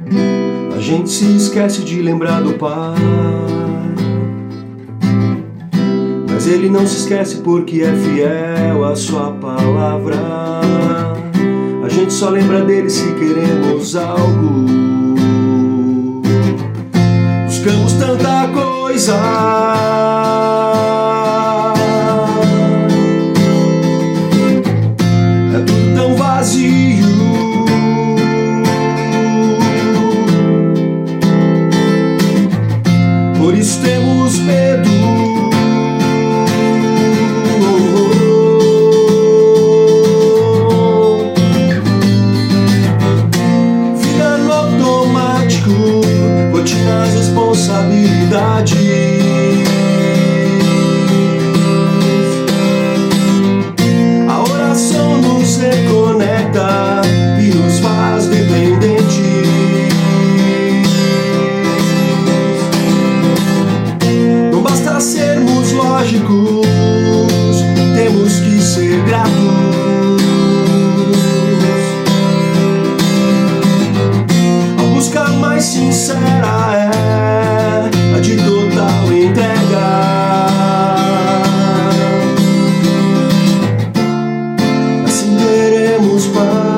A gente se esquece de lembrar do Pai. Mas Ele não se esquece porque é fiel à Sua palavra. A gente só lembra dele se queremos algo. Buscamos tanta coisa. é tudo tão vazio A oração nos reconecta e nos faz dependentes. Não basta sermos lógicos, temos que ser gratos. world